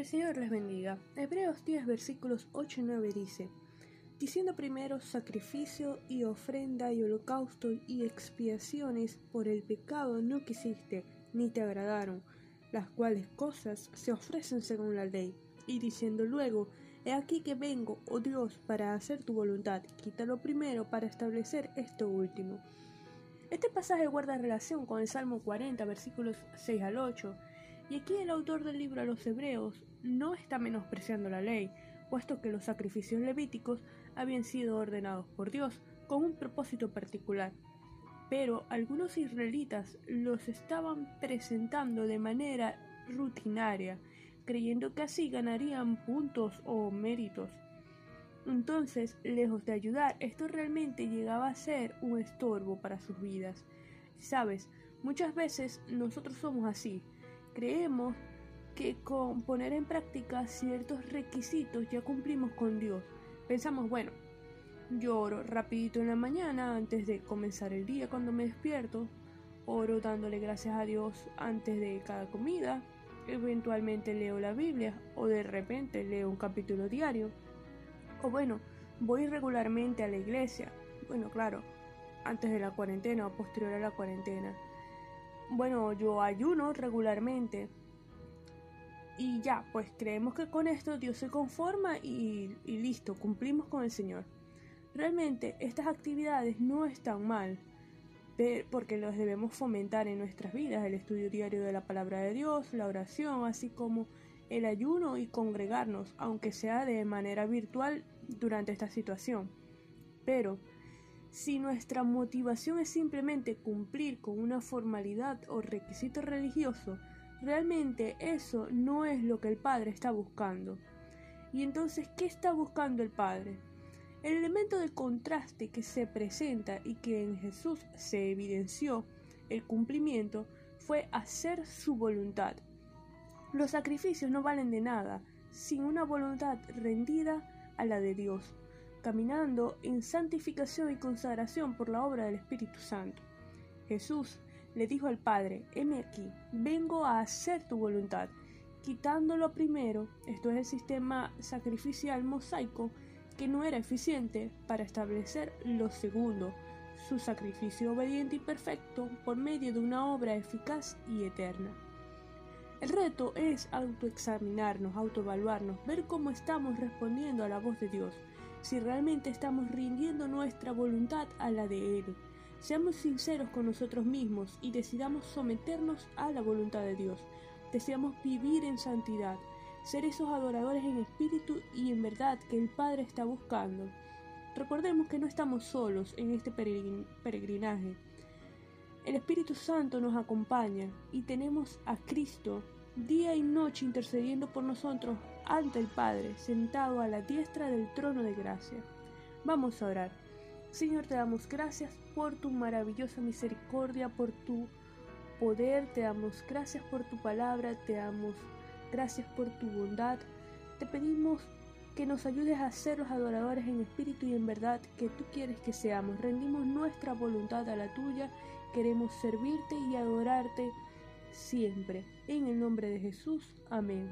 El Señor les bendiga. Hebreos 10 versículos 8 y 9 dice, diciendo primero sacrificio y ofrenda y holocausto y expiaciones por el pecado no quisiste, ni te agradaron, las cuales cosas se ofrecen según la ley, y diciendo luego, He aquí que vengo, oh Dios, para hacer tu voluntad, quítalo primero para establecer esto último. Este pasaje guarda relación con el Salmo 40, versículos 6 al 8, y aquí el autor del libro a los Hebreos no está menospreciando la ley, puesto que los sacrificios levíticos habían sido ordenados por Dios con un propósito particular. Pero algunos israelitas los estaban presentando de manera rutinaria, creyendo que así ganarían puntos o méritos. Entonces, lejos de ayudar, esto realmente llegaba a ser un estorbo para sus vidas. Sabes, muchas veces nosotros somos así. Creemos que con poner en práctica ciertos requisitos ya cumplimos con Dios. Pensamos, bueno, yo oro rapidito en la mañana antes de comenzar el día cuando me despierto, oro dándole gracias a Dios antes de cada comida, eventualmente leo la Biblia o de repente leo un capítulo diario. O bueno, voy regularmente a la iglesia. Bueno, claro, antes de la cuarentena o posterior a la cuarentena. Bueno, yo ayuno regularmente. Y ya, pues creemos que con esto Dios se conforma y, listo, cumplimos con el Señor. Realmente estas actividades no están mal, porque los debemos fomentar en nuestras vidas, el estudio diario de la palabra de Dios, la oración, así como el ayuno y congregarnos, aunque sea de manera virtual durante esta situación. Pero, si nuestra motivación es simplemente cumplir con una formalidad o requisito religioso, realmente eso no es lo que el Padre está buscando. Y entonces, ¿qué está buscando el Padre? El elemento de contraste que se presenta y que en Jesús se evidenció el cumplimiento fue hacer su voluntad. Los sacrificios no valen de nada sin una voluntad rendida a la de Dios, caminando en santificación y consagración por la obra del Espíritu Santo. Jesús le dijo al Padre, heme aquí, vengo a hacer tu voluntad, quitándolo primero, esto es el sistema sacrificial mosaico, que no era eficiente para establecer lo segundo, su sacrificio obediente y perfecto por medio de una obra eficaz y eterna. El reto es autoexaminarnos, autoevaluarnos, ver cómo estamos respondiendo a la voz de Dios, si realmente estamos rindiendo nuestra voluntad a la de Él. Seamos sinceros con nosotros mismos y decidamos someternos a la voluntad de Dios. Deseamos vivir en santidad, ser esos adoradores en espíritu y en verdad que el Padre está buscando. Recordemos que no estamos solos en este peregrinaje. El Espíritu Santo nos acompaña y tenemos a Cristo día y noche intercediendo por nosotros ante el Padre, sentado a la diestra del trono de gracia. Vamos a orar. Señor, te damos gracias por tu maravillosa misericordia, por tu poder, te damos gracias por tu palabra, te damos Gracias por tu bondad. Te pedimos que nos ayudes a ser los adoradores en espíritu y en verdad que tú quieres que seamos. Rendimos nuestra voluntad a la tuya. Queremos servirte y adorarte siempre. En el nombre de Jesús. Amén.